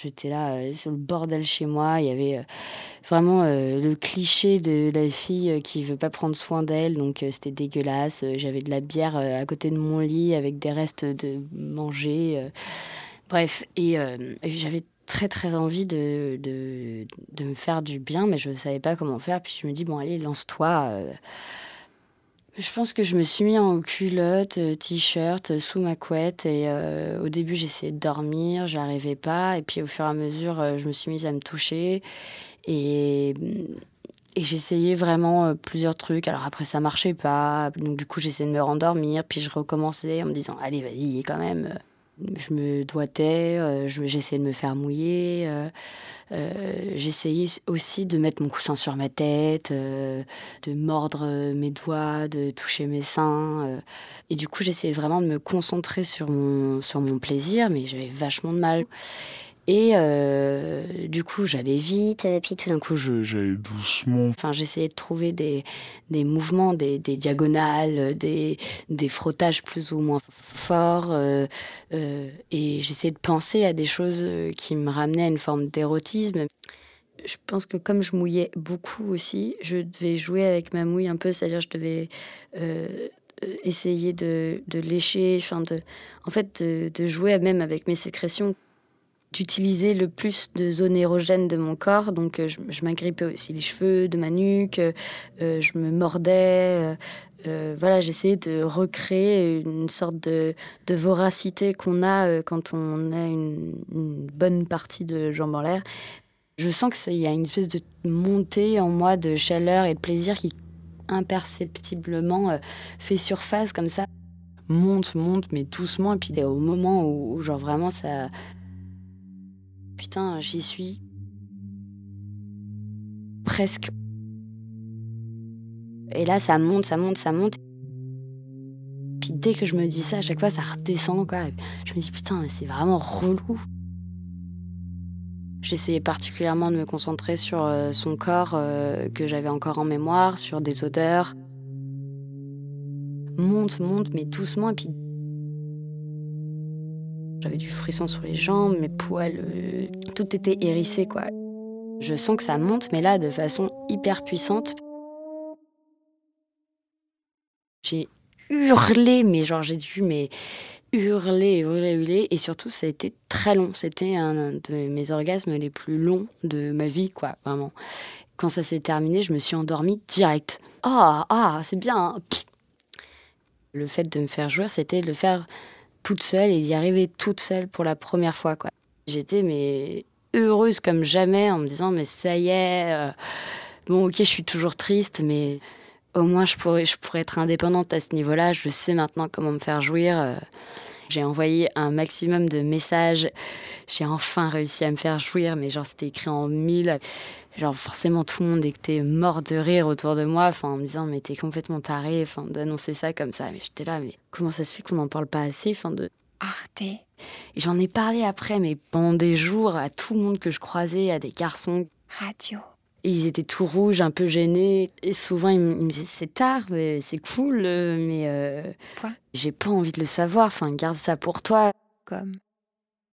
J'étais là euh, sur le bordel chez moi. Il y avait euh, vraiment euh, le cliché de la fille qui veut pas prendre soin d'elle, donc c'était dégueulasse. J'avais de la bière à côté de mon lit avec des restes de manger. Bref, et j'avais très très envie de, de, de, me faire du bien, mais je savais pas comment faire. Puis je me dis, bon, allez, lance-toi. Je pense que je me suis mis en culotte, euh, t-shirt, euh, sous ma couette. Et euh, au début, j'essayais de dormir, j'arrivais pas. Et puis au fur et à mesure, je me suis mise à me toucher. Et, et j'essayais vraiment plusieurs trucs. Alors après, ça marchait pas. Donc du coup, j'essayais de me rendormir. Puis je recommençais en me disant, allez, vas-y, quand même je me doigtais, euh, j'essayais de me faire mouiller. Euh, euh, j'essayais aussi de mettre mon coussin sur ma tête, de mordre mes doigts, de toucher mes seins. et du coup, j'essayais vraiment de me concentrer sur mon, sur mon plaisir, mais j'avais vachement de mal. Et euh, du coup, j'allais vite, puis tout d'un coup, j'allais doucement. Enfin, j'essayais de trouver des, des mouvements, des, diagonales, des, des, frottages plus ou moins forts. Euh, euh, et j'essayais de penser à des choses qui me ramenaient à une forme d'érotisme. Je pense que comme je mouillais beaucoup aussi, je devais jouer avec ma mouille un peu, c'est-à-dire je devais essayer de, lécher, enfin de, en fait de jouer même avec mes sécrétions d'utiliser le plus de zones érogènes de mon corps. Donc, euh, je, m'agrippais aussi les cheveux de ma nuque, euh, je me mordais. Euh, voilà, j'essayais de recréer une sorte de, voracité qu'on a quand on a une, bonne partie de jambes en l'air. Je sens qu'il y a une espèce de montée en moi de chaleur et de plaisir qui imperceptiblement fait surface comme ça monte, monte, mais doucement. Et puis au moment où genre vraiment ça, Putain, j'y suis. Presque. Et là, ça monte, ça monte, ça monte. Puis dès que je me dis ça, à chaque fois, ça redescend, quoi. Je me dis, putain, c'est vraiment relou. J'essayais particulièrement de me concentrer sur euh, son corps euh, que j'avais encore en mémoire, sur des odeurs. Monte, monte, mais doucement, j'avais du frisson sur les jambes, mes poils, euh, tout était hérissé quoi. Je sens que ça monte, mais là de façon hyper puissante. J'ai hurlé, mais genre j'ai dû mais hurler, hurler, hurler, et surtout ça a été très long. C'était un de mes orgasmes les plus longs de ma vie, quoi, vraiment. Quand ça s'est terminé, je me suis endormie direct. Ah, ah, c'est bien. Hein. Le fait de me faire jouer, c'était le faire toute seule et d'y arriver toute seule pour la première fois. Quoi. J'étais mais heureuse comme jamais en me disant mais ça y est, euh, bon ok je suis toujours triste mais au moins je pourrais, je pourrais être indépendante à ce niveau-là, je sais maintenant comment me faire jouir. Euh. J'ai envoyé un maximum de messages. J'ai enfin réussi à me faire jouir, mais genre c'était écrit en mille. Genre forcément tout le monde était mort de rire autour de moi, enfin en me disant mais t'es complètement taré, enfin d'annoncer ça comme ça. Mais j'étais là, mais comment ça se fait qu'on n'en parle pas assez, enfin de Arte. Et j'en ai parlé après, mais pendant des jours à tout le monde que je croisais, à des garçons. Radio. Et ils étaient tout rouges, un peu gênés. Et souvent, ils me disaient C'est tard, mais c'est cool, euh, mais. Euh, J'ai pas envie de le savoir. Enfin, garde ça pour toi. Comme?